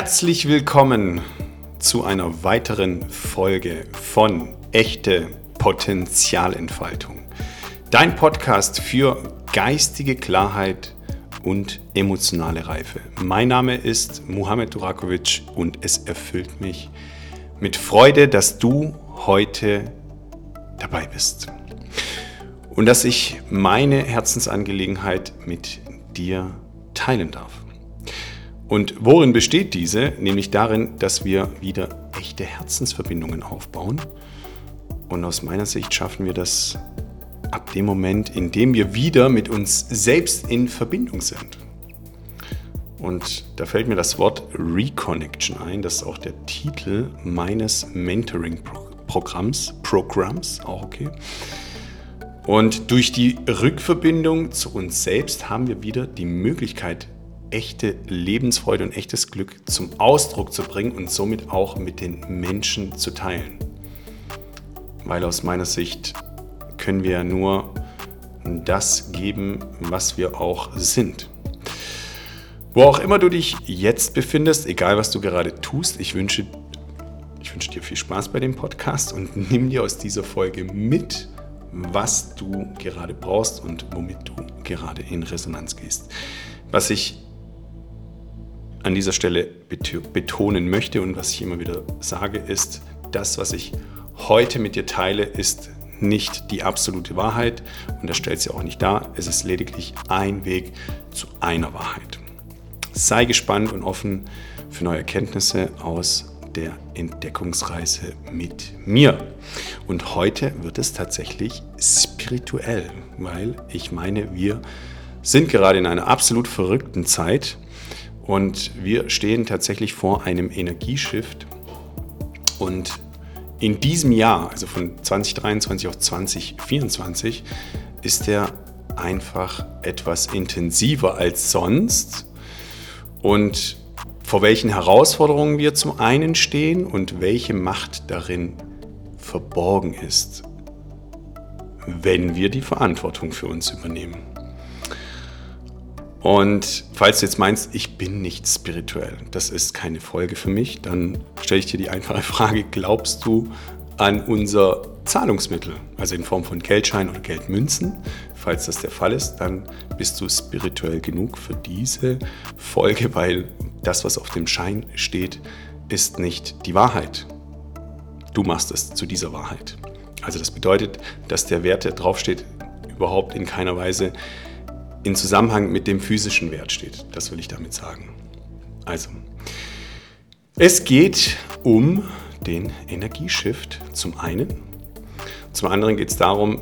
Herzlich willkommen zu einer weiteren Folge von Echte Potenzialentfaltung. Dein Podcast für geistige Klarheit und emotionale Reife. Mein Name ist Muhammad Durakovic und es erfüllt mich mit Freude, dass du heute dabei bist und dass ich meine Herzensangelegenheit mit dir teilen darf. Und worin besteht diese? Nämlich darin, dass wir wieder echte Herzensverbindungen aufbauen. Und aus meiner Sicht schaffen wir das ab dem Moment, in dem wir wieder mit uns selbst in Verbindung sind. Und da fällt mir das Wort Reconnection ein. Das ist auch der Titel meines Mentoring-Programms. Programms, auch okay. Und durch die Rückverbindung zu uns selbst haben wir wieder die Möglichkeit, echte Lebensfreude und echtes Glück zum Ausdruck zu bringen und somit auch mit den Menschen zu teilen. Weil aus meiner Sicht können wir nur das geben, was wir auch sind. Wo auch immer du dich jetzt befindest, egal was du gerade tust, ich wünsche, ich wünsche dir viel Spaß bei dem Podcast und nimm dir aus dieser Folge mit, was du gerade brauchst und womit du gerade in Resonanz gehst. Was ich an dieser Stelle betonen möchte und was ich immer wieder sage, ist, das, was ich heute mit dir teile, ist nicht die absolute Wahrheit und das stellt sie auch nicht dar. Es ist lediglich ein Weg zu einer Wahrheit. Sei gespannt und offen für neue Erkenntnisse aus der Entdeckungsreise mit mir. Und heute wird es tatsächlich spirituell, weil ich meine, wir sind gerade in einer absolut verrückten Zeit und wir stehen tatsächlich vor einem Energieshift. Und in diesem Jahr, also von 2023 auf 2024, ist der einfach etwas intensiver als sonst. Und vor welchen Herausforderungen wir zum einen stehen und welche Macht darin verborgen ist, wenn wir die Verantwortung für uns übernehmen. Und falls du jetzt meinst, ich bin nicht spirituell, das ist keine Folge für mich, dann stelle ich dir die einfache Frage, glaubst du an unser Zahlungsmittel, also in Form von Geldschein oder Geldmünzen? Falls das der Fall ist, dann bist du spirituell genug für diese Folge, weil das, was auf dem Schein steht, ist nicht die Wahrheit. Du machst es zu dieser Wahrheit. Also das bedeutet, dass der Wert, der draufsteht, überhaupt in keiner Weise in Zusammenhang mit dem physischen Wert steht. Das will ich damit sagen. Also, es geht um den Energieshift zum einen. Zum anderen geht es darum,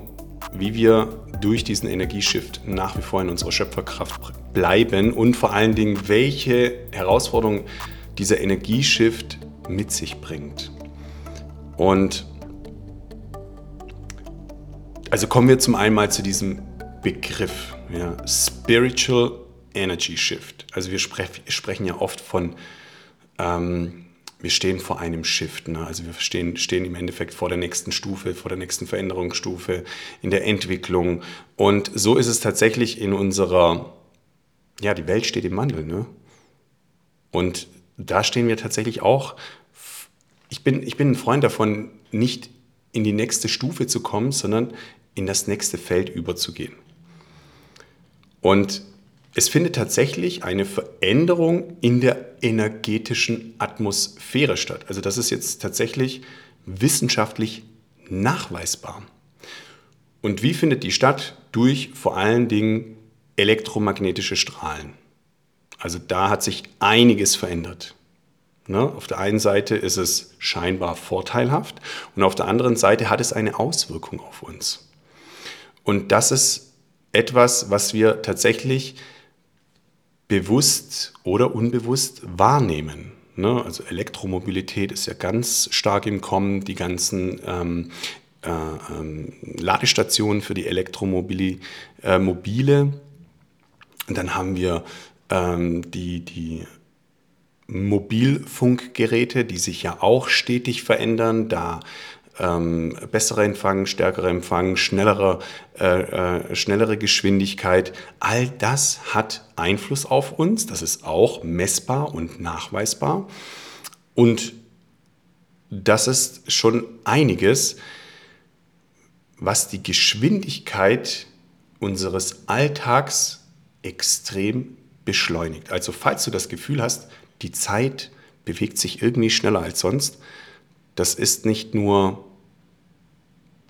wie wir durch diesen Energieshift nach wie vor in unserer Schöpferkraft bleiben und vor allen Dingen, welche Herausforderungen dieser Energieshift mit sich bringt. Und also kommen wir zum einen mal zu diesem Begriff, ja, Spiritual Energy Shift. Also wir sprech, sprechen ja oft von, ähm, wir stehen vor einem Shift. Ne? Also wir stehen, stehen im Endeffekt vor der nächsten Stufe, vor der nächsten Veränderungsstufe in der Entwicklung. Und so ist es tatsächlich in unserer, ja, die Welt steht im Wandel. Ne? Und da stehen wir tatsächlich auch, ich bin, ich bin ein Freund davon, nicht in die nächste Stufe zu kommen, sondern in das nächste Feld überzugehen. Und es findet tatsächlich eine Veränderung in der energetischen Atmosphäre statt. Also das ist jetzt tatsächlich wissenschaftlich nachweisbar. Und wie findet die statt? Durch vor allen Dingen elektromagnetische Strahlen. Also da hat sich einiges verändert. Ne? Auf der einen Seite ist es scheinbar vorteilhaft und auf der anderen Seite hat es eine Auswirkung auf uns. Und das ist etwas, was wir tatsächlich bewusst oder unbewusst wahrnehmen. Ne? Also Elektromobilität ist ja ganz stark im Kommen, die ganzen ähm, äh, ähm, Ladestationen für die Elektromobile. Äh, dann haben wir ähm, die, die Mobilfunkgeräte, die sich ja auch stetig verändern. Da ähm, besserer Empfang, stärkerer Empfang, schnellerer, äh, äh, schnellere Geschwindigkeit. All das hat Einfluss auf uns. Das ist auch messbar und nachweisbar. Und das ist schon einiges, was die Geschwindigkeit unseres Alltags extrem beschleunigt. Also falls du das Gefühl hast, die Zeit bewegt sich irgendwie schneller als sonst, das ist nicht nur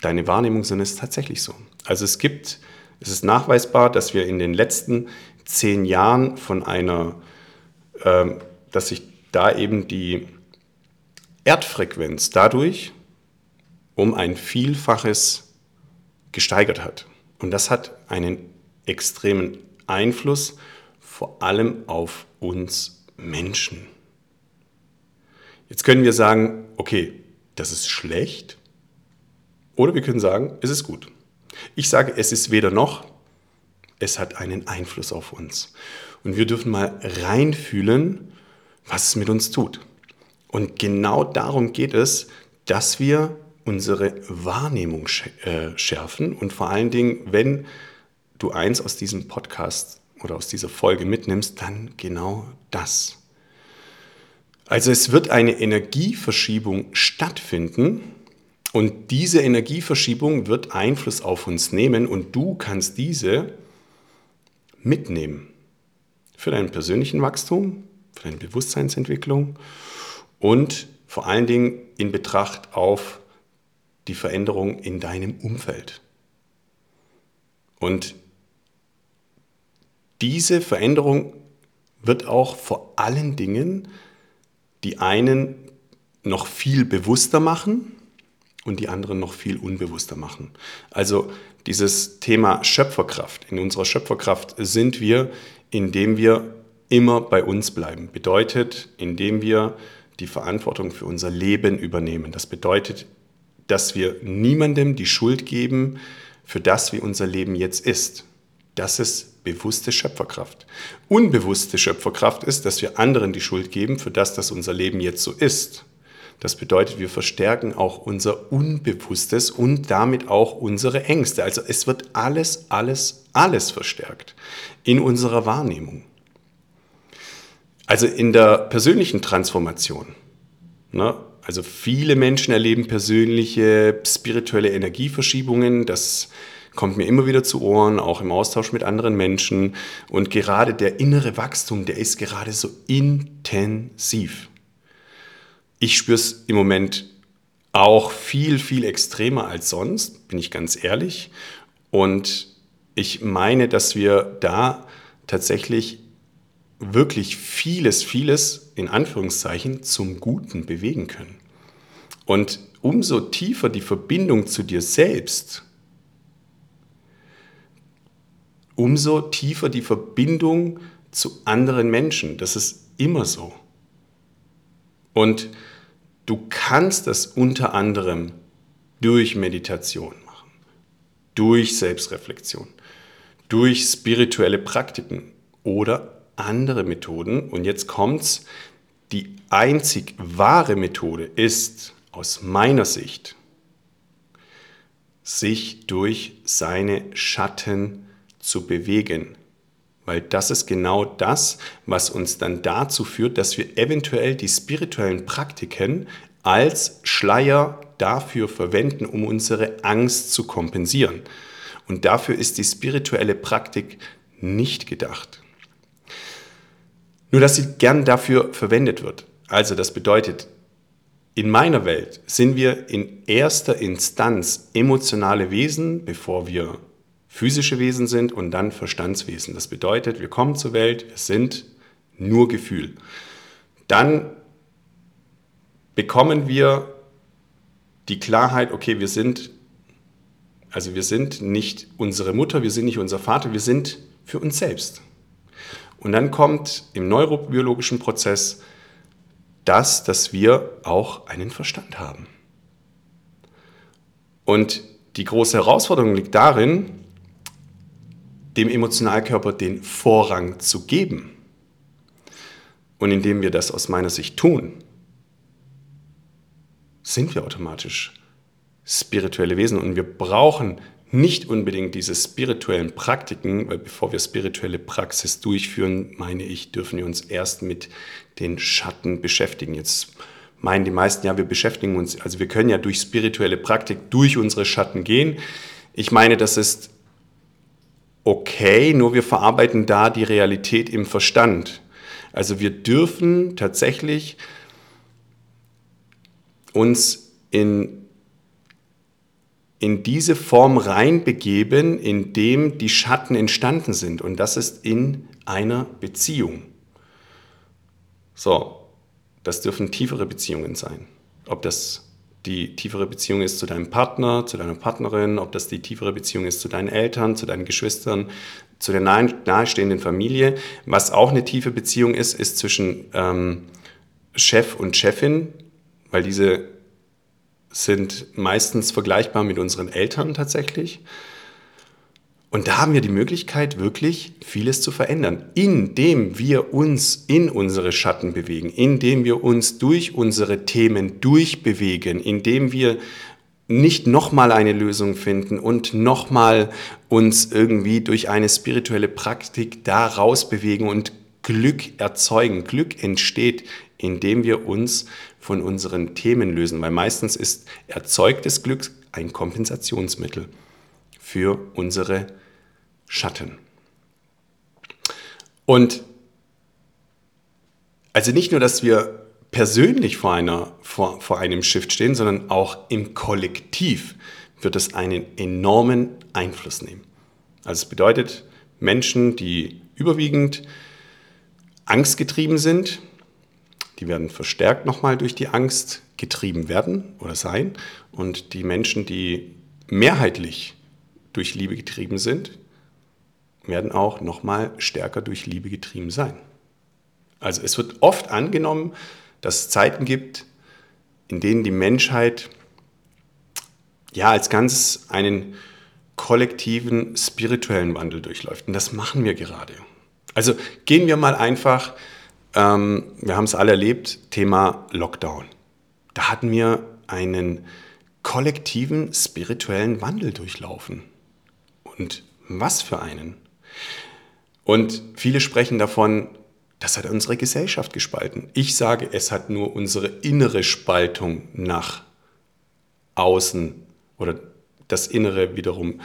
deine Wahrnehmung, sondern es ist tatsächlich so. Also es gibt, es ist nachweisbar, dass wir in den letzten zehn Jahren von einer, äh, dass sich da eben die Erdfrequenz dadurch um ein Vielfaches gesteigert hat. Und das hat einen extremen Einfluss vor allem auf uns Menschen. Jetzt können wir sagen, okay, das ist schlecht. Oder wir können sagen, es ist gut. Ich sage, es ist weder noch, es hat einen Einfluss auf uns. Und wir dürfen mal reinfühlen, was es mit uns tut. Und genau darum geht es, dass wir unsere Wahrnehmung äh, schärfen und vor allen Dingen, wenn du eins aus diesem Podcast oder aus dieser Folge mitnimmst, dann genau das. Also es wird eine Energieverschiebung stattfinden und diese Energieverschiebung wird Einfluss auf uns nehmen und du kannst diese mitnehmen für deinen persönlichen Wachstum, für deine Bewusstseinsentwicklung und vor allen Dingen in Betracht auf die Veränderung in deinem Umfeld. Und diese Veränderung wird auch vor allen Dingen die einen noch viel bewusster machen und die anderen noch viel unbewusster machen. Also dieses Thema Schöpferkraft. In unserer Schöpferkraft sind wir, indem wir immer bei uns bleiben. Bedeutet, indem wir die Verantwortung für unser Leben übernehmen. Das bedeutet, dass wir niemandem die Schuld geben für das, wie unser Leben jetzt ist. Das ist bewusste Schöpferkraft. Unbewusste Schöpferkraft ist, dass wir anderen die Schuld geben für das, dass unser Leben jetzt so ist. Das bedeutet, wir verstärken auch unser Unbewusstes und damit auch unsere Ängste. Also es wird alles, alles, alles verstärkt in unserer Wahrnehmung. Also in der persönlichen Transformation. Ne? Also viele Menschen erleben persönliche spirituelle Energieverschiebungen. Das kommt mir immer wieder zu Ohren, auch im Austausch mit anderen Menschen. Und gerade der innere Wachstum, der ist gerade so intensiv. Ich spüre es im Moment auch viel, viel extremer als sonst, bin ich ganz ehrlich. Und ich meine, dass wir da tatsächlich wirklich vieles, vieles in Anführungszeichen zum Guten bewegen können. Und umso tiefer die Verbindung zu dir selbst, umso tiefer die Verbindung zu anderen Menschen. Das ist immer so. Und du kannst das unter anderem durch Meditation machen, durch Selbstreflexion, durch spirituelle Praktiken oder andere Methoden. Und jetzt kommt's, die einzig wahre Methode ist aus meiner Sicht, sich durch seine Schatten zu bewegen. Weil das ist genau das, was uns dann dazu führt, dass wir eventuell die spirituellen Praktiken als Schleier dafür verwenden, um unsere Angst zu kompensieren. Und dafür ist die spirituelle Praktik nicht gedacht. Nur dass sie gern dafür verwendet wird. Also das bedeutet, in meiner Welt sind wir in erster Instanz emotionale Wesen, bevor wir physische Wesen sind und dann Verstandswesen. Das bedeutet, wir kommen zur Welt, wir sind nur Gefühl. Dann bekommen wir die Klarheit, okay, wir sind, also wir sind nicht unsere Mutter, wir sind nicht unser Vater, wir sind für uns selbst. Und dann kommt im neurobiologischen Prozess das, dass wir auch einen Verstand haben. Und die große Herausforderung liegt darin, dem Emotionalkörper den Vorrang zu geben. Und indem wir das aus meiner Sicht tun, sind wir automatisch spirituelle Wesen und wir brauchen nicht unbedingt diese spirituellen Praktiken, weil bevor wir spirituelle Praxis durchführen, meine ich, dürfen wir uns erst mit den Schatten beschäftigen. Jetzt meinen die meisten, ja, wir beschäftigen uns, also wir können ja durch spirituelle Praktik durch unsere Schatten gehen. Ich meine, das ist okay, nur wir verarbeiten da die Realität im Verstand. Also wir dürfen tatsächlich uns in, in diese Form reinbegeben, in dem die Schatten entstanden sind. Und das ist in einer Beziehung. So, das dürfen tiefere Beziehungen sein. Ob das die tiefere Beziehung ist zu deinem Partner, zu deiner Partnerin, ob das die tiefere Beziehung ist zu deinen Eltern, zu deinen Geschwistern, zu der nahestehenden Familie. Was auch eine tiefe Beziehung ist, ist zwischen ähm, Chef und Chefin, weil diese sind meistens vergleichbar mit unseren Eltern tatsächlich. Und da haben wir die Möglichkeit, wirklich vieles zu verändern, indem wir uns in unsere Schatten bewegen, indem wir uns durch unsere Themen durchbewegen, indem wir nicht nochmal eine Lösung finden und nochmal uns irgendwie durch eine spirituelle Praktik da rausbewegen und Glück erzeugen. Glück entsteht, indem wir uns von unseren Themen lösen, weil meistens ist erzeugtes Glück ein Kompensationsmittel für unsere Schatten. Und also nicht nur, dass wir persönlich vor, einer, vor, vor einem Shift stehen, sondern auch im Kollektiv wird es einen enormen Einfluss nehmen. Also es bedeutet, Menschen, die überwiegend angstgetrieben sind, die werden verstärkt nochmal durch die Angst getrieben werden oder sein. Und die Menschen, die mehrheitlich durch Liebe getrieben sind, werden auch nochmal stärker durch Liebe getrieben sein. Also es wird oft angenommen, dass es Zeiten gibt, in denen die Menschheit ja als ganz einen kollektiven spirituellen Wandel durchläuft. Und das machen wir gerade. Also gehen wir mal einfach, ähm, wir haben es alle erlebt, Thema Lockdown. Da hatten wir einen kollektiven spirituellen Wandel durchlaufen. Und was für einen? Und viele sprechen davon, das hat unsere Gesellschaft gespalten. Ich sage, es hat nur unsere innere Spaltung nach außen oder das Innere wiederum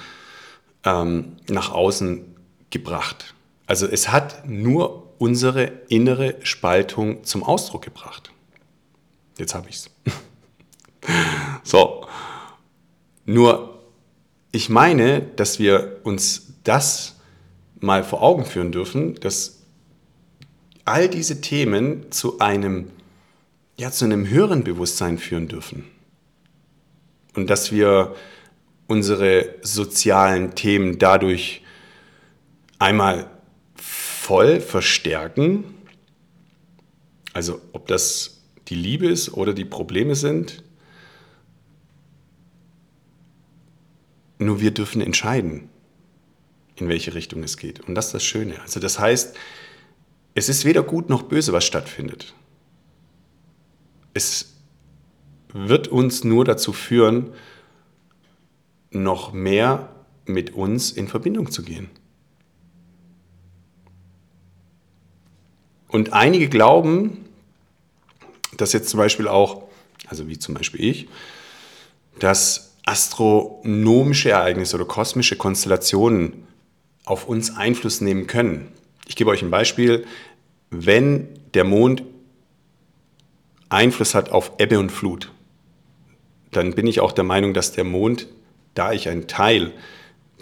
ähm, nach außen gebracht. Also es hat nur unsere innere Spaltung zum Ausdruck gebracht. Jetzt habe ich es. so. Nur, ich meine, dass wir uns das mal vor Augen führen dürfen, dass all diese Themen zu einem, ja, zu einem höheren Bewusstsein führen dürfen. Und dass wir unsere sozialen Themen dadurch einmal voll verstärken, also ob das die Liebe ist oder die Probleme sind, nur wir dürfen entscheiden in welche Richtung es geht. Und das ist das Schöne. Also das heißt, es ist weder gut noch böse, was stattfindet. Es wird uns nur dazu führen, noch mehr mit uns in Verbindung zu gehen. Und einige glauben, dass jetzt zum Beispiel auch, also wie zum Beispiel ich, dass astronomische Ereignisse oder kosmische Konstellationen auf uns Einfluss nehmen können. Ich gebe euch ein Beispiel. Wenn der Mond Einfluss hat auf Ebbe und Flut, dann bin ich auch der Meinung, dass der Mond, da ich ein Teil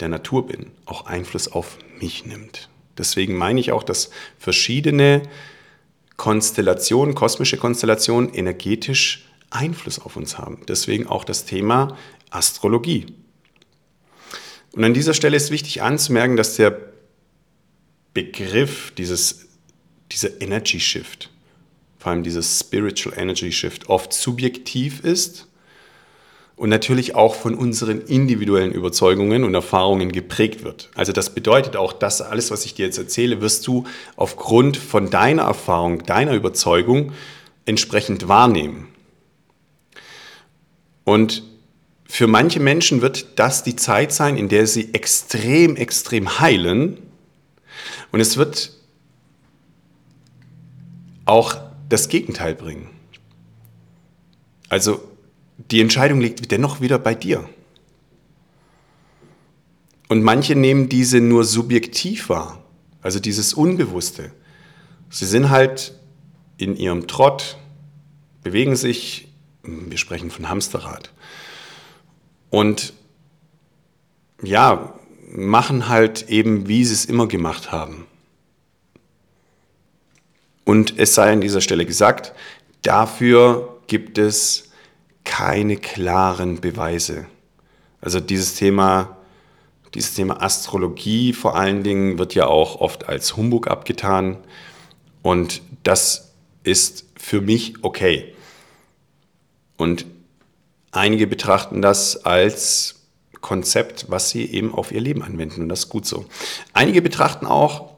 der Natur bin, auch Einfluss auf mich nimmt. Deswegen meine ich auch, dass verschiedene Konstellationen, kosmische Konstellationen energetisch Einfluss auf uns haben. Deswegen auch das Thema Astrologie. Und an dieser Stelle ist wichtig anzumerken, dass der Begriff dieses, dieser Energy Shift, vor allem dieses Spiritual Energy Shift, oft subjektiv ist und natürlich auch von unseren individuellen Überzeugungen und Erfahrungen geprägt wird. Also das bedeutet auch, dass alles, was ich dir jetzt erzähle, wirst du aufgrund von deiner Erfahrung, deiner Überzeugung entsprechend wahrnehmen. Und Für manche Menschen wird das die Zeit sein, in der sie extrem, extrem heilen. Und es wird auch das Gegenteil bringen. Also die Entscheidung liegt dennoch wieder bei dir. Und manche nehmen diese nur subjektiv wahr, also dieses Unbewusste. Sie sind halt in ihrem Trott, bewegen sich, wir sprechen von Hamsterrad. Und ja, machen halt eben, wie sie es immer gemacht haben. Und es sei an dieser Stelle gesagt, dafür gibt es keine klaren Beweise. Also dieses Thema, dieses Thema Astrologie vor allen Dingen wird ja auch oft als Humbug abgetan. Und das ist für mich okay. Und einige betrachten das als Konzept, was sie eben auf ihr Leben anwenden. Und das ist gut so. Einige betrachten auch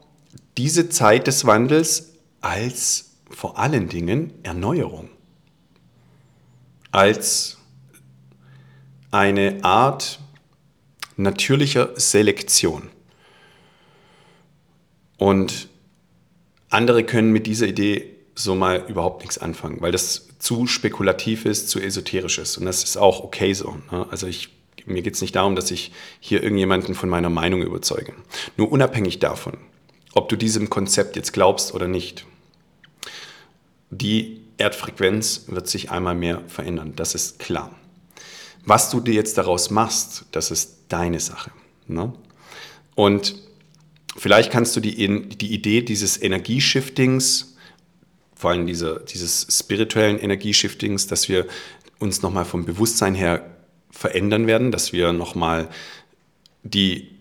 diese Zeit des Wandels als vor allen Dingen Erneuerung. Als eine Art natürlicher Selektion. Und andere können mit dieser Idee so mal überhaupt nichts anfangen, weil das zu spekulativ ist, zu esoterisch ist. Und das ist auch okay so. Ne? Also ich, mir geht es nicht darum, dass ich hier irgendjemanden von meiner Meinung überzeuge. Nur unabhängig davon, ob du diesem Konzept jetzt glaubst oder nicht, die Erdfrequenz wird sich einmal mehr verändern. Das ist klar. Was du dir jetzt daraus machst, das ist deine Sache. Ne? Und vielleicht kannst du die, die Idee dieses Energieshiftings, vor allem diese, dieses spirituellen Energieshiftings, dass wir uns nochmal vom Bewusstsein her verändern werden, dass wir nochmal die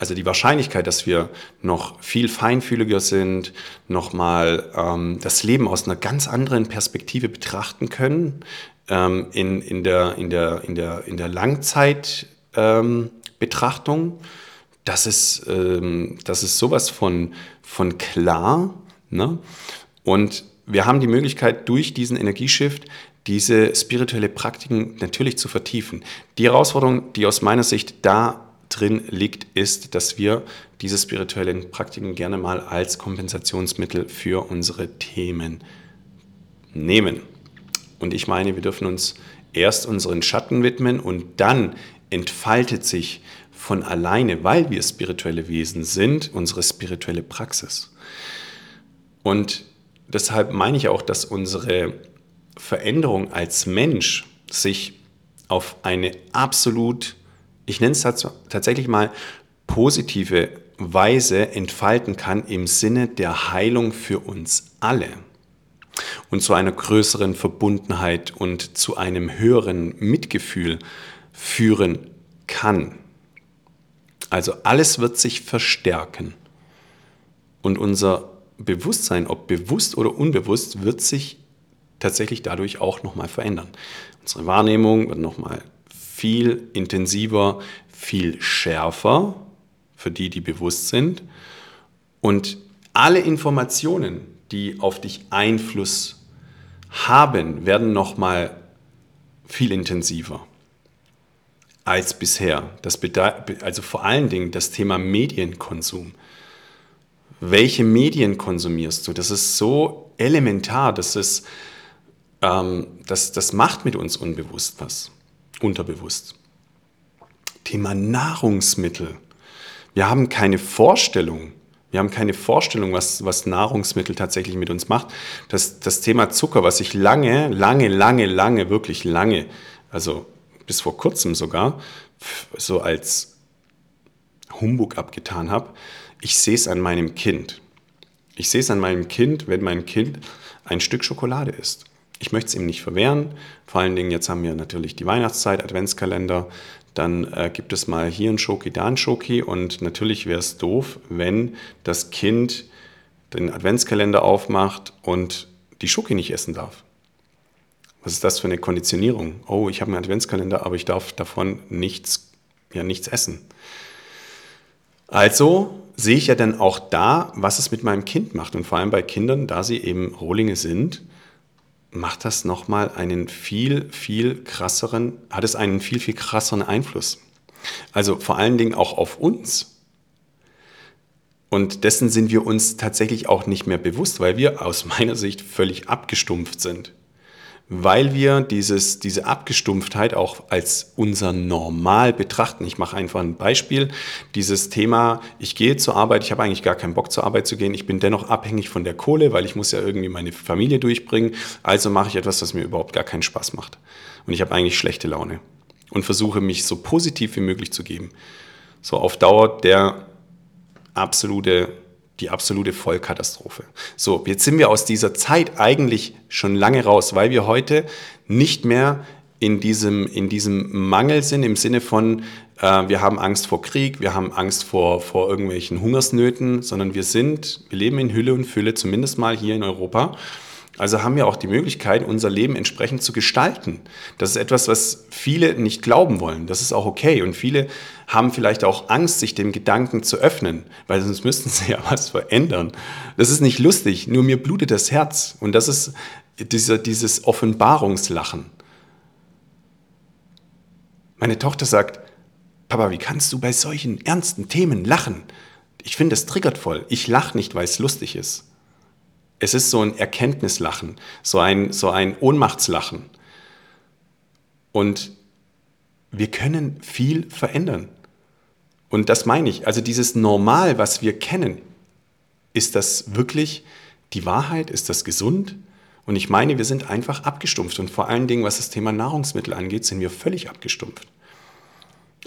also die Wahrscheinlichkeit, dass wir noch viel feinfühliger sind, nochmal ähm, das Leben aus einer ganz anderen Perspektive betrachten können, ähm, in, in, der, in, der, in, der, in der Langzeitbetrachtung, ähm, das, ist, ähm, das ist sowas von, von klar. Ne? Und wir haben die Möglichkeit, durch diesen Energieshift diese spirituelle Praktiken natürlich zu vertiefen. Die Herausforderung, die aus meiner Sicht da drin liegt, ist, dass wir diese spirituellen Praktiken gerne mal als Kompensationsmittel für unsere Themen nehmen. Und ich meine, wir dürfen uns erst unseren Schatten widmen und dann entfaltet sich von alleine, weil wir spirituelle Wesen sind, unsere spirituelle Praxis. Und deshalb meine ich auch, dass unsere Veränderung als Mensch sich auf eine absolut ich nenne es tatsächlich mal positive Weise entfalten kann im Sinne der Heilung für uns alle und zu einer größeren Verbundenheit und zu einem höheren Mitgefühl führen kann. Also alles wird sich verstärken und unser Bewusstsein, ob bewusst oder unbewusst, wird sich tatsächlich dadurch auch nochmal verändern. Unsere Wahrnehmung wird nochmal viel intensiver, viel schärfer für die, die bewusst sind. Und alle Informationen, die auf dich Einfluss haben, werden nochmal viel intensiver als bisher. Das also vor allen Dingen das Thema Medienkonsum. Welche Medien konsumierst du? Das ist so elementar, das, ist, ähm, das, das macht mit uns unbewusst was unterbewusst. Thema Nahrungsmittel. Wir haben keine Vorstellung. Wir haben keine Vorstellung, was, was Nahrungsmittel tatsächlich mit uns macht. Das, das Thema Zucker, was ich lange, lange, lange, lange, wirklich lange, also bis vor kurzem sogar, so als Humbug abgetan habe, ich sehe es an meinem Kind. Ich sehe es an meinem Kind, wenn mein Kind ein Stück Schokolade isst. Ich möchte es ihm nicht verwehren. Vor allen Dingen, jetzt haben wir natürlich die Weihnachtszeit, Adventskalender. Dann äh, gibt es mal hier ein Schoki, da ein Schoki. Und natürlich wäre es doof, wenn das Kind den Adventskalender aufmacht und die Schoki nicht essen darf. Was ist das für eine Konditionierung? Oh, ich habe einen Adventskalender, aber ich darf davon nichts, ja, nichts essen. Also sehe ich ja dann auch da, was es mit meinem Kind macht. Und vor allem bei Kindern, da sie eben Rohlinge sind, macht das nochmal einen viel, viel krasseren, hat es einen viel, viel krasseren Einfluss. Also vor allen Dingen auch auf uns. Und dessen sind wir uns tatsächlich auch nicht mehr bewusst, weil wir aus meiner Sicht völlig abgestumpft sind weil wir dieses, diese Abgestumpftheit auch als unser Normal betrachten. Ich mache einfach ein Beispiel. Dieses Thema, ich gehe zur Arbeit, ich habe eigentlich gar keinen Bock zur Arbeit zu gehen, ich bin dennoch abhängig von der Kohle, weil ich muss ja irgendwie meine Familie durchbringen. Also mache ich etwas, was mir überhaupt gar keinen Spaß macht. Und ich habe eigentlich schlechte Laune und versuche mich so positiv wie möglich zu geben. So auf Dauer der absolute die absolute Vollkatastrophe. So, jetzt sind wir aus dieser Zeit eigentlich schon lange raus, weil wir heute nicht mehr in diesem, in diesem Mangel sind, im Sinne von, äh, wir haben Angst vor Krieg, wir haben Angst vor, vor irgendwelchen Hungersnöten, sondern wir sind, wir leben in Hülle und Fülle, zumindest mal hier in Europa. Also haben wir auch die Möglichkeit, unser Leben entsprechend zu gestalten. Das ist etwas, was viele nicht glauben wollen. Das ist auch okay. Und viele haben vielleicht auch Angst, sich dem Gedanken zu öffnen, weil sonst müssten sie ja was verändern. Das ist nicht lustig, nur mir blutet das Herz. Und das ist dieser, dieses Offenbarungslachen. Meine Tochter sagt, Papa, wie kannst du bei solchen ernsten Themen lachen? Ich finde, es triggert voll. Ich lache nicht, weil es lustig ist. Es ist so ein Erkenntnislachen, so ein, so ein Ohnmachtslachen. Und wir können viel verändern. Und das meine ich. Also dieses Normal, was wir kennen, ist das wirklich die Wahrheit? Ist das gesund? Und ich meine, wir sind einfach abgestumpft. Und vor allen Dingen, was das Thema Nahrungsmittel angeht, sind wir völlig abgestumpft.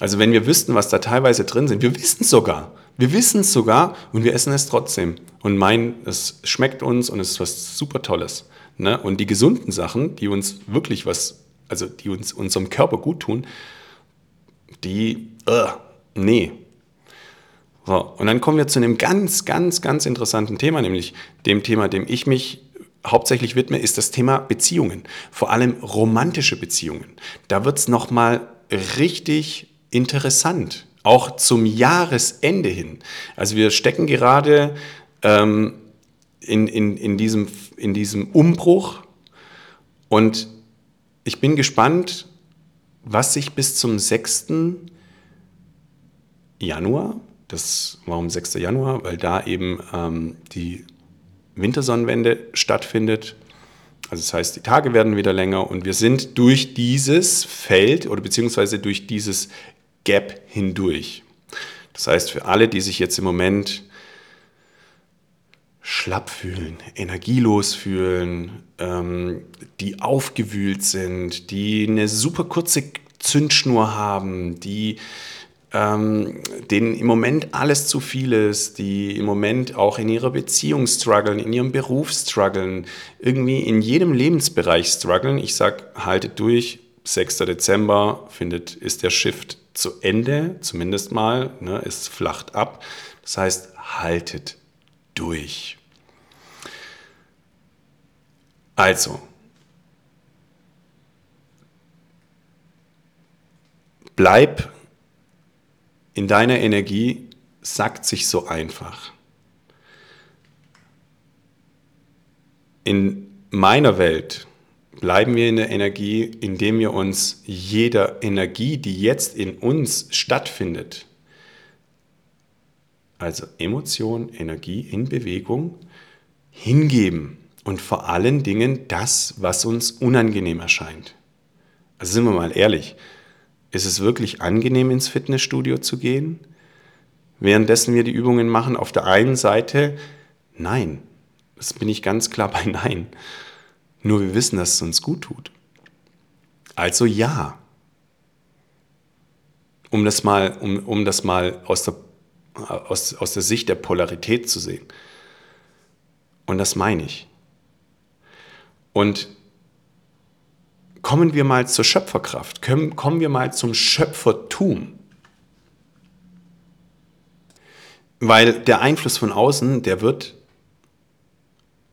Also wenn wir wüssten, was da teilweise drin sind, wir wissen es sogar. Wir wissen es sogar und wir essen es trotzdem und meinen, es schmeckt uns und es ist was super Tolles. Ne? Und die gesunden Sachen, die uns wirklich was, also die uns unserem Körper gut tun, die, uh, nee. So, und dann kommen wir zu einem ganz, ganz, ganz interessanten Thema, nämlich dem Thema, dem ich mich hauptsächlich widme, ist das Thema Beziehungen. Vor allem romantische Beziehungen. Da wird es nochmal richtig interessant auch zum Jahresende hin. Also wir stecken gerade ähm, in, in, in, diesem, in diesem Umbruch und ich bin gespannt, was sich bis zum 6. Januar, das warum 6. Januar, weil da eben ähm, die Wintersonnenwende stattfindet. Also das heißt, die Tage werden wieder länger und wir sind durch dieses Feld oder beziehungsweise durch dieses Gap hindurch. Das heißt, für alle, die sich jetzt im Moment schlapp fühlen, energielos fühlen, ähm, die aufgewühlt sind, die eine super kurze Zündschnur haben, die ähm, denen im Moment alles zu viel ist, die im Moment auch in ihrer Beziehung strugglen, in ihrem Beruf strugglen, irgendwie in jedem Lebensbereich strugglen. Ich sage, haltet durch. 6. Dezember findet, ist der Shift zu Ende, zumindest mal. Ne, es flacht ab. Das heißt, haltet durch. Also, bleib in deiner Energie, sagt sich so einfach. In meiner Welt bleiben wir in der Energie, indem wir uns jeder Energie, die jetzt in uns stattfindet, also Emotion, Energie in Bewegung, hingeben und vor allen Dingen das, was uns unangenehm erscheint. Also sind wir mal ehrlich, ist es wirklich angenehm ins Fitnessstudio zu gehen? Währenddessen wir die Übungen machen, auf der einen Seite, nein, das bin ich ganz klar bei Nein. Nur wir wissen, dass es uns gut tut. Also ja. Um das mal, um, um das mal aus, der, aus, aus der Sicht der Polarität zu sehen. Und das meine ich. Und kommen wir mal zur Schöpferkraft, kommen wir mal zum Schöpfertum. Weil der Einfluss von außen, der wird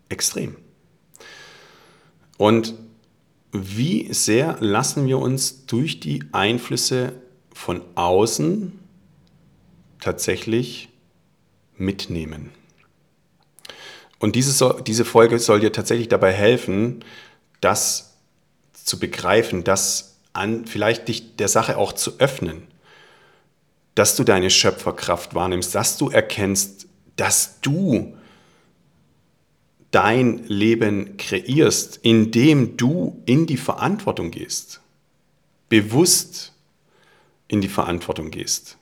extrem. Und wie sehr lassen wir uns durch die Einflüsse von außen tatsächlich mitnehmen? Und diese, diese Folge soll dir tatsächlich dabei helfen, das zu begreifen, das an, vielleicht dich der Sache auch zu öffnen, dass du deine Schöpferkraft wahrnimmst, dass du erkennst, dass du dein Leben kreierst, indem du in die Verantwortung gehst, bewusst in die Verantwortung gehst.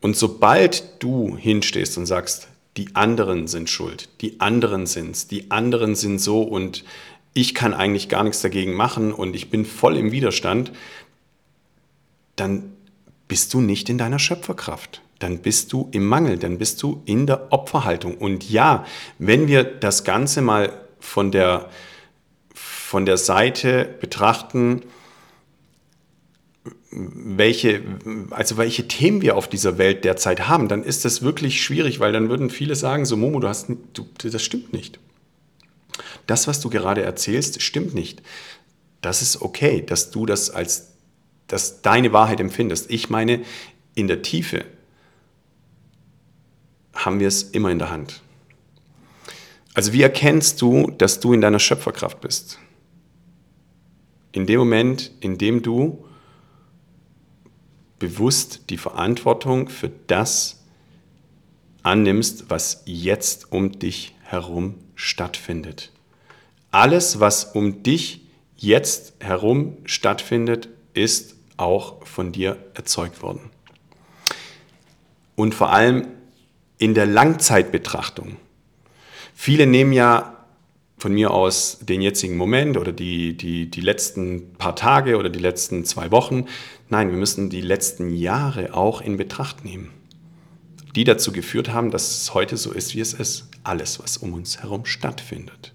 Und sobald du hinstehst und sagst, die anderen sind schuld, die anderen sind's, die anderen sind so und ich kann eigentlich gar nichts dagegen machen und ich bin voll im Widerstand, dann bist du nicht in deiner Schöpferkraft. Dann bist du im Mangel, dann bist du in der Opferhaltung. Und ja, wenn wir das Ganze mal von der, von der Seite betrachten, welche, also welche Themen wir auf dieser Welt derzeit haben, dann ist das wirklich schwierig, weil dann würden viele sagen, so Momo, du hast, du, das stimmt nicht. Das, was du gerade erzählst, stimmt nicht. Das ist okay, dass du das als, dass deine Wahrheit empfindest. Ich meine, in der Tiefe haben wir es immer in der Hand. Also wie erkennst du, dass du in deiner Schöpferkraft bist? In dem Moment, in dem du bewusst die Verantwortung für das annimmst, was jetzt um dich herum stattfindet. Alles, was um dich jetzt herum stattfindet, ist auch von dir erzeugt worden. Und vor allem in der Langzeitbetrachtung. Viele nehmen ja von mir aus den jetzigen Moment oder die, die, die letzten paar Tage oder die letzten zwei Wochen. Nein, wir müssen die letzten Jahre auch in Betracht nehmen, die dazu geführt haben, dass es heute so ist, wie es ist. Alles, was um uns herum stattfindet.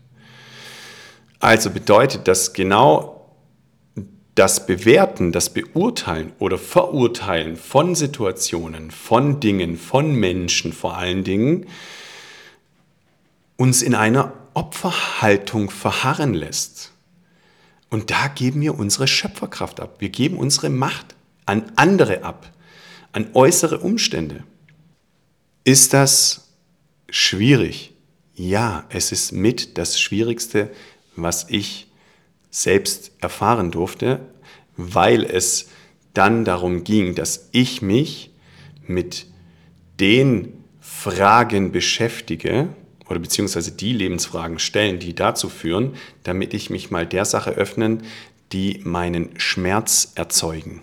Also bedeutet das genau das Bewerten, das Beurteilen oder Verurteilen von Situationen, von Dingen, von Menschen vor allen Dingen, uns in einer Opferhaltung verharren lässt. Und da geben wir unsere Schöpferkraft ab. Wir geben unsere Macht an andere ab, an äußere Umstände. Ist das schwierig? Ja, es ist mit das Schwierigste, was ich selbst erfahren durfte, weil es dann darum ging, dass ich mich mit den Fragen beschäftige, oder beziehungsweise die Lebensfragen stellen, die dazu führen, damit ich mich mal der Sache öffnen, die meinen Schmerz erzeugen.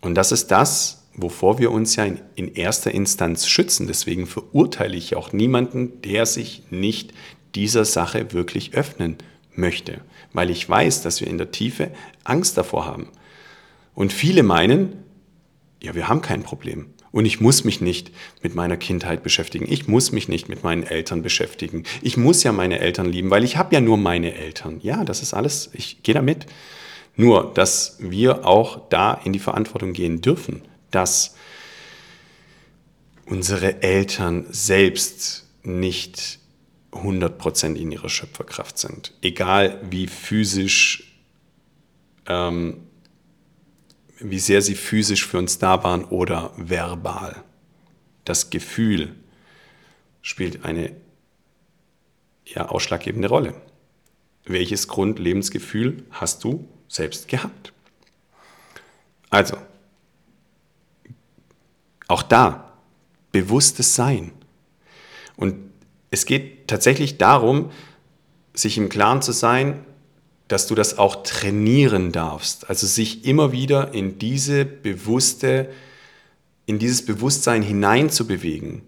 Und das ist das, wovor wir uns ja in, in erster Instanz schützen. Deswegen verurteile ich auch niemanden, der sich nicht dieser Sache wirklich öffnen möchte, weil ich weiß, dass wir in der Tiefe Angst davor haben. Und viele meinen, ja, wir haben kein Problem. Und ich muss mich nicht mit meiner Kindheit beschäftigen. Ich muss mich nicht mit meinen Eltern beschäftigen. Ich muss ja meine Eltern lieben, weil ich habe ja nur meine Eltern. Ja, das ist alles, ich gehe damit. Nur, dass wir auch da in die Verantwortung gehen dürfen, dass unsere Eltern selbst nicht 100% in ihrer Schöpferkraft sind. Egal wie physisch ähm, wie sehr sie physisch für uns da waren oder verbal. Das Gefühl spielt eine ja, ausschlaggebende Rolle. Welches Grundlebensgefühl hast du selbst gehabt? Also, auch da bewusstes Sein. Und es geht tatsächlich darum, sich im Klaren zu sein, dass du das auch trainieren darfst. Also sich immer wieder in diese bewusste, in dieses Bewusstsein hineinzubewegen.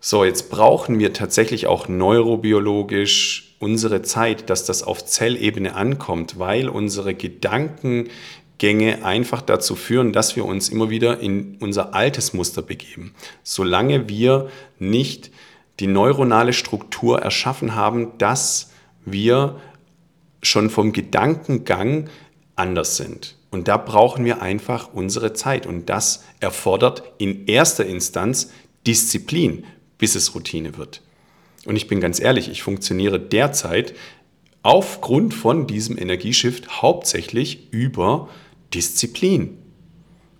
So, jetzt brauchen wir tatsächlich auch neurobiologisch unsere Zeit, dass das auf Zellebene ankommt, weil unsere Gedankengänge einfach dazu führen, dass wir uns immer wieder in unser altes Muster begeben. Solange wir nicht die neuronale Struktur erschaffen haben, dass wir schon vom Gedankengang anders sind. Und da brauchen wir einfach unsere Zeit. Und das erfordert in erster Instanz Disziplin, bis es Routine wird. Und ich bin ganz ehrlich, ich funktioniere derzeit aufgrund von diesem Energieshift hauptsächlich über Disziplin.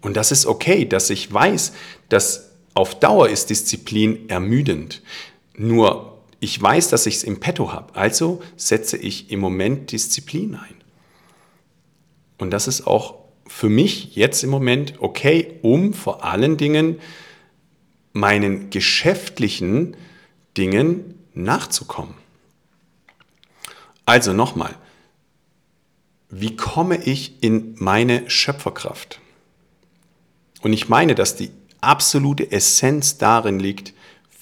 Und das ist okay, dass ich weiß, dass auf Dauer ist Disziplin ermüdend. Nur ich weiß, dass ich es im Petto habe. Also setze ich im Moment Disziplin ein. Und das ist auch für mich jetzt im Moment okay, um vor allen Dingen meinen geschäftlichen Dingen nachzukommen. Also nochmal, wie komme ich in meine Schöpferkraft? Und ich meine, dass die absolute Essenz darin liegt,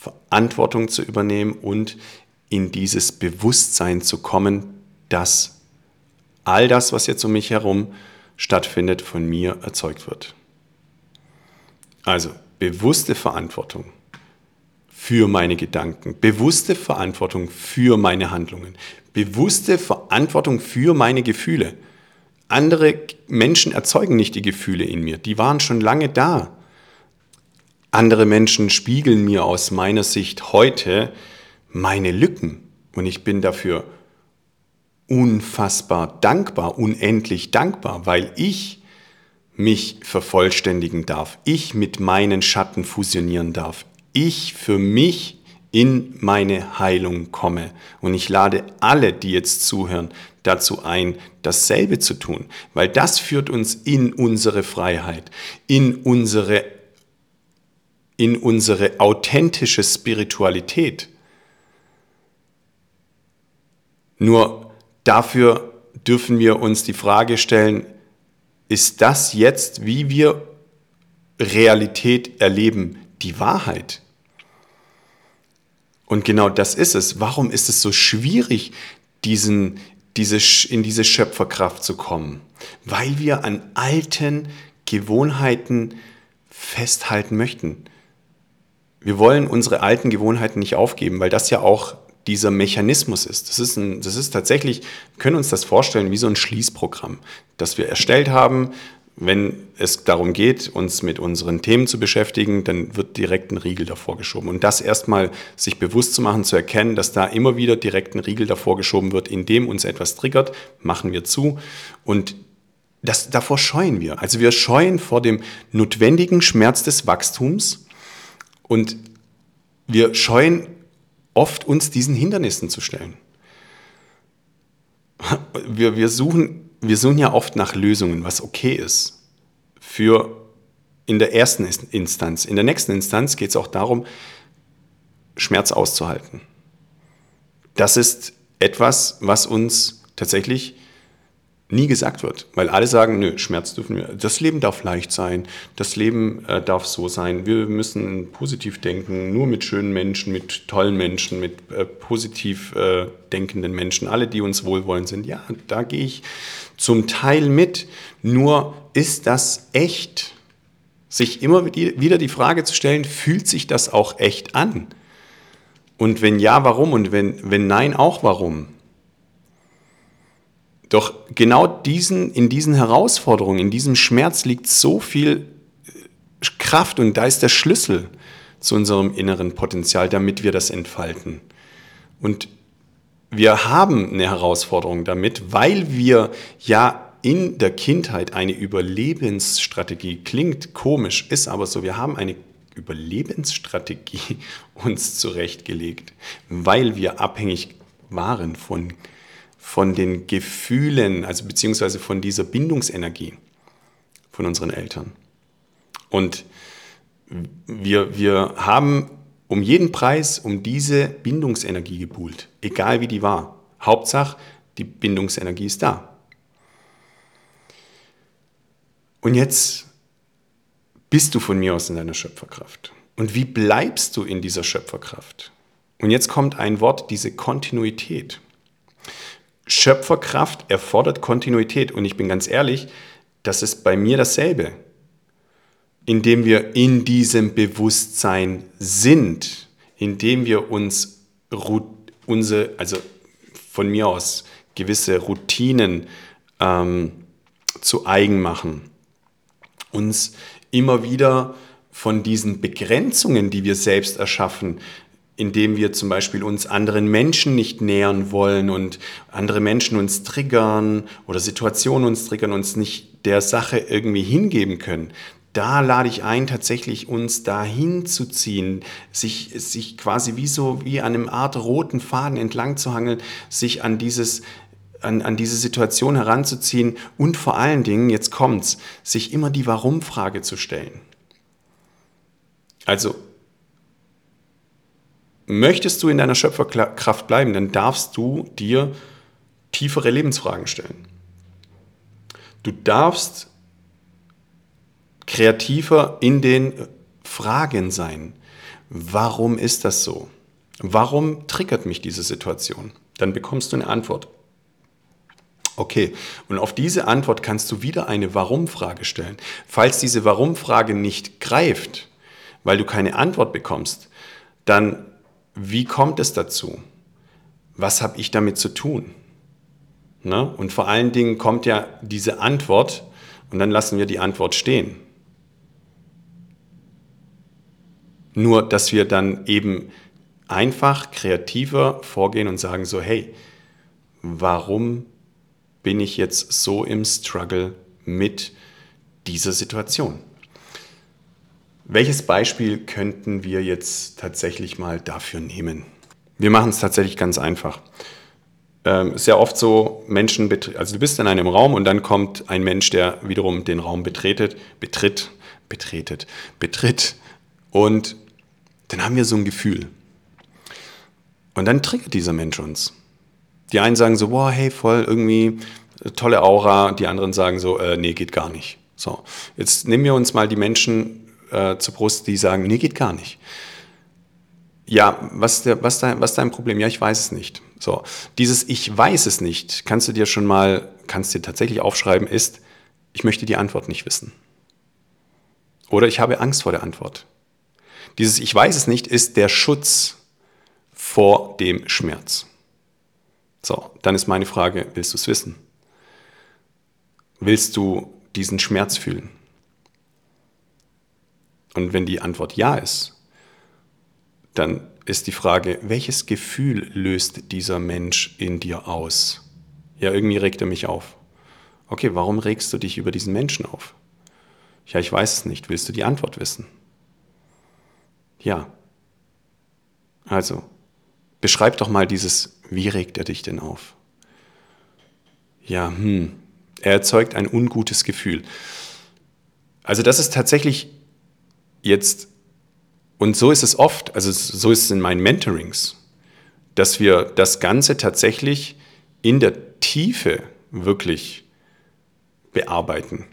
Verantwortung zu übernehmen und in dieses Bewusstsein zu kommen, dass all das, was jetzt um mich herum stattfindet, von mir erzeugt wird. Also bewusste Verantwortung für meine Gedanken, bewusste Verantwortung für meine Handlungen, bewusste Verantwortung für meine Gefühle. Andere Menschen erzeugen nicht die Gefühle in mir, die waren schon lange da. Andere Menschen spiegeln mir aus meiner Sicht heute meine Lücken und ich bin dafür unfassbar dankbar, unendlich dankbar, weil ich mich vervollständigen darf, ich mit meinen Schatten fusionieren darf, ich für mich in meine Heilung komme. Und ich lade alle, die jetzt zuhören, dazu ein, dasselbe zu tun, weil das führt uns in unsere Freiheit, in unsere, in unsere authentische Spiritualität. Nur dafür dürfen wir uns die Frage stellen, ist das jetzt, wie wir Realität erleben, die Wahrheit? Und genau das ist es. Warum ist es so schwierig, diesen, diese, in diese Schöpferkraft zu kommen? Weil wir an alten Gewohnheiten festhalten möchten. Wir wollen unsere alten Gewohnheiten nicht aufgeben, weil das ja auch dieser Mechanismus ist. Das ist, ein, das ist tatsächlich, wir können uns das vorstellen wie so ein Schließprogramm, das wir erstellt haben, wenn es darum geht, uns mit unseren Themen zu beschäftigen, dann wird direkt ein Riegel davor geschoben. Und das erstmal sich bewusst zu machen, zu erkennen, dass da immer wieder direkt ein Riegel davor geschoben wird, indem uns etwas triggert, machen wir zu. Und das, davor scheuen wir. Also wir scheuen vor dem notwendigen Schmerz des Wachstums und wir scheuen oft uns diesen Hindernissen zu stellen. Wir, wir suchen wir suchen ja oft nach Lösungen, was okay ist. Für in der ersten Instanz. In der nächsten Instanz geht es auch darum, Schmerz auszuhalten. Das ist etwas, was uns tatsächlich nie gesagt wird, weil alle sagen, nö, Schmerz dürfen wir, das Leben darf leicht sein, das Leben äh, darf so sein, wir müssen positiv denken, nur mit schönen Menschen, mit tollen Menschen, mit äh, positiv äh, denkenden Menschen, alle, die uns wohlwollend sind. Ja, da gehe ich zum Teil mit, nur ist das echt? Sich immer wieder die Frage zu stellen, fühlt sich das auch echt an? Und wenn ja, warum? Und wenn, wenn nein, auch warum? Doch genau diesen, in diesen Herausforderungen, in diesem Schmerz liegt so viel äh, Kraft und da ist der Schlüssel zu unserem inneren Potenzial, damit wir das entfalten. Und wir haben eine Herausforderung damit, weil wir ja in der Kindheit eine Überlebensstrategie, klingt komisch, ist aber so, wir haben eine Überlebensstrategie uns zurechtgelegt, weil wir abhängig waren von von den Gefühlen, also beziehungsweise von dieser Bindungsenergie von unseren Eltern. Und wir, wir haben um jeden Preis um diese Bindungsenergie gebuhlt, egal wie die war. Hauptsache, die Bindungsenergie ist da. Und jetzt bist du von mir aus in deiner Schöpferkraft. Und wie bleibst du in dieser Schöpferkraft? Und jetzt kommt ein Wort, diese Kontinuität. Schöpferkraft erfordert Kontinuität. Und ich bin ganz ehrlich, das ist bei mir dasselbe. Indem wir in diesem Bewusstsein sind, indem wir uns unsere, also von mir aus gewisse Routinen ähm, zu eigen machen, uns immer wieder von diesen Begrenzungen, die wir selbst erschaffen, indem wir zum Beispiel uns anderen Menschen nicht nähern wollen und andere Menschen uns triggern oder Situationen uns triggern, uns nicht der Sache irgendwie hingeben können, da lade ich ein, tatsächlich uns dahin zu ziehen, sich, sich quasi wie so wie an einem Art roten Faden entlang zu hangeln, sich an dieses an, an diese Situation heranzuziehen und vor allen Dingen, jetzt kommt's, sich immer die Warum-Frage zu stellen. Also, möchtest du in deiner Schöpferkraft bleiben, dann darfst du dir tiefere Lebensfragen stellen. Du darfst kreativer in den Fragen sein. Warum ist das so? Warum triggert mich diese Situation? Dann bekommst du eine Antwort. Okay, und auf diese Antwort kannst du wieder eine Warum-Frage stellen. Falls diese Warum-Frage nicht greift, weil du keine Antwort bekommst, dann wie kommt es dazu? Was habe ich damit zu tun? Ne? Und vor allen Dingen kommt ja diese Antwort und dann lassen wir die Antwort stehen. Nur, dass wir dann eben einfach kreativer vorgehen und sagen so, hey, warum bin ich jetzt so im Struggle mit dieser Situation? Welches Beispiel könnten wir jetzt tatsächlich mal dafür nehmen? Wir machen es tatsächlich ganz einfach. Ähm, sehr oft so Menschen, also du bist in einem Raum und dann kommt ein Mensch, der wiederum den Raum betretet, betritt, betretet, betritt und dann haben wir so ein Gefühl. Und dann triggert dieser Mensch uns. Die einen sagen so, wow, hey, voll irgendwie äh, tolle Aura. Die anderen sagen so, äh, nee, geht gar nicht. So, jetzt nehmen wir uns mal die Menschen äh, zur Brust, die sagen, nee, geht gar nicht. Ja, was, der, was, dein, was dein Problem? Ja, ich weiß es nicht. So, dieses Ich weiß es nicht, kannst du dir schon mal, kannst dir tatsächlich aufschreiben, ist, ich möchte die Antwort nicht wissen. Oder ich habe Angst vor der Antwort. Dieses Ich weiß es nicht ist der Schutz vor dem Schmerz. So, dann ist meine Frage, willst du es wissen? Willst du diesen Schmerz fühlen? Und wenn die Antwort ja ist, dann ist die Frage, welches Gefühl löst dieser Mensch in dir aus? Ja, irgendwie regt er mich auf. Okay, warum regst du dich über diesen Menschen auf? Ja, ich weiß es nicht. Willst du die Antwort wissen? Ja. Also, beschreib doch mal dieses, wie regt er dich denn auf? Ja, hm, er erzeugt ein ungutes Gefühl. Also das ist tatsächlich jetzt, und so ist es oft, also so ist es in meinen Mentorings, dass wir das Ganze tatsächlich in der Tiefe wirklich bearbeiten.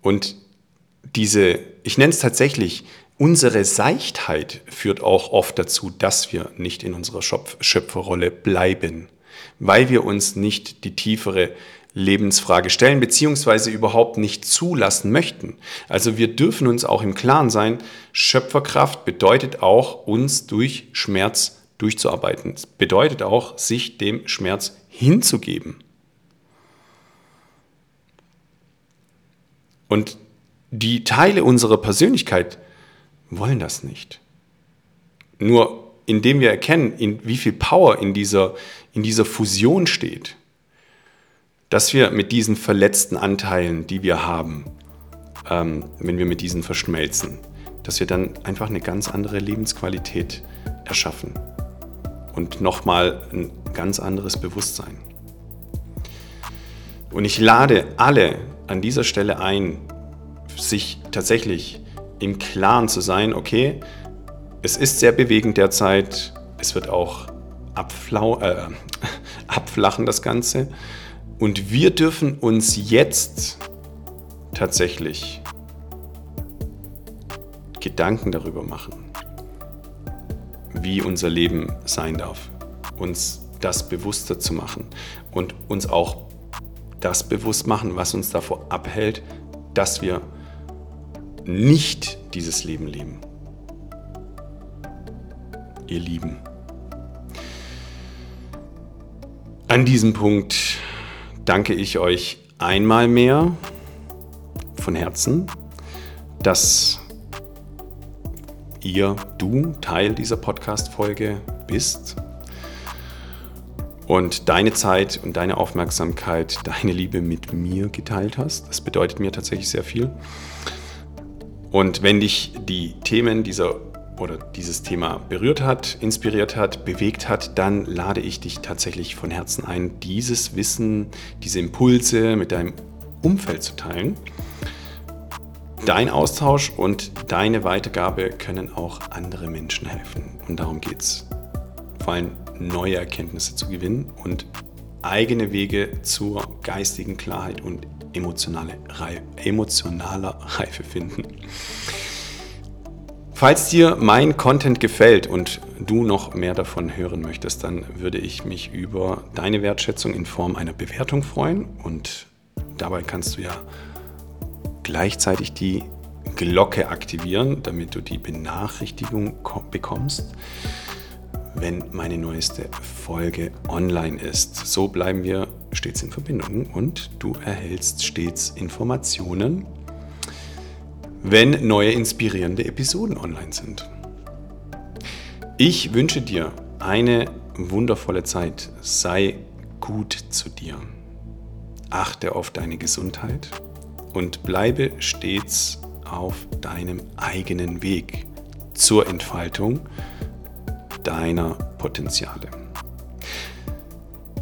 Und diese, ich nenne es tatsächlich Unsere Seichtheit führt auch oft dazu, dass wir nicht in unserer Schöpferrolle bleiben, weil wir uns nicht die tiefere Lebensfrage stellen, beziehungsweise überhaupt nicht zulassen möchten. Also wir dürfen uns auch im Klaren sein, Schöpferkraft bedeutet auch, uns durch Schmerz durchzuarbeiten. Es bedeutet auch, sich dem Schmerz hinzugeben. Und die Teile unserer Persönlichkeit, wollen das nicht. Nur indem wir erkennen, in wie viel Power in dieser, in dieser Fusion steht, dass wir mit diesen verletzten Anteilen, die wir haben, ähm, wenn wir mit diesen verschmelzen, dass wir dann einfach eine ganz andere Lebensqualität erschaffen und nochmal ein ganz anderes Bewusstsein. Und ich lade alle an dieser Stelle ein, sich tatsächlich im Klaren zu sein, okay, es ist sehr bewegend derzeit, es wird auch äh, abflachen, das Ganze. Und wir dürfen uns jetzt tatsächlich Gedanken darüber machen, wie unser Leben sein darf. Uns das bewusster zu machen und uns auch das bewusst machen, was uns davor abhält, dass wir nicht dieses Leben leben. Ihr Lieben. An diesem Punkt danke ich euch einmal mehr von Herzen, dass ihr, du Teil dieser Podcast-Folge bist und deine Zeit und deine Aufmerksamkeit, deine Liebe mit mir geteilt hast. Das bedeutet mir tatsächlich sehr viel. Und wenn dich die Themen dieser oder dieses Thema berührt hat, inspiriert hat, bewegt hat, dann lade ich dich tatsächlich von Herzen ein, dieses Wissen, diese Impulse mit deinem Umfeld zu teilen. Dein Austausch und deine Weitergabe können auch andere Menschen helfen. Und darum geht es. Vor allem neue Erkenntnisse zu gewinnen und eigene Wege zur geistigen Klarheit und emotionale, emotionaler Reife finden. Falls dir mein Content gefällt und du noch mehr davon hören möchtest, dann würde ich mich über deine Wertschätzung in Form einer Bewertung freuen und dabei kannst du ja gleichzeitig die Glocke aktivieren, damit du die Benachrichtigung bekommst, wenn meine neueste Folge online ist. So bleiben wir stets in Verbindung und du erhältst stets Informationen wenn neue inspirierende Episoden online sind. Ich wünsche dir eine wundervolle Zeit. Sei gut zu dir. Achte auf deine Gesundheit und bleibe stets auf deinem eigenen Weg zur Entfaltung deiner Potenziale.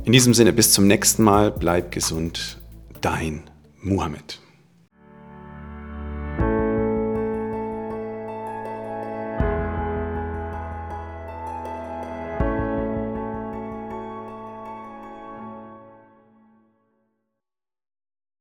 In diesem Sinne, bis zum nächsten Mal, bleib gesund, dein Muhammad.